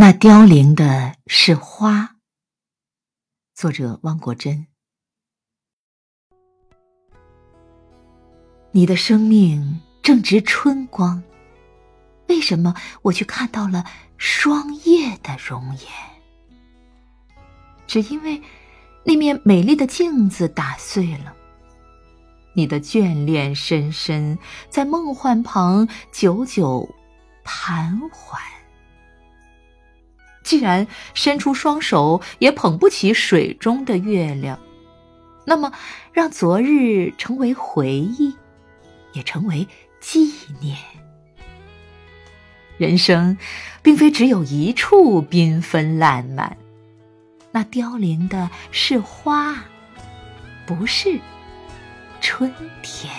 那凋零的是花。作者：汪国真。你的生命正值春光，为什么我却看到了霜叶的容颜？只因为那面美丽的镜子打碎了。你的眷恋深深，在梦幻旁久久盘桓。既然伸出双手也捧不起水中的月亮，那么让昨日成为回忆，也成为纪念。人生并非只有一处缤纷烂漫，那凋零的是花，不是春天。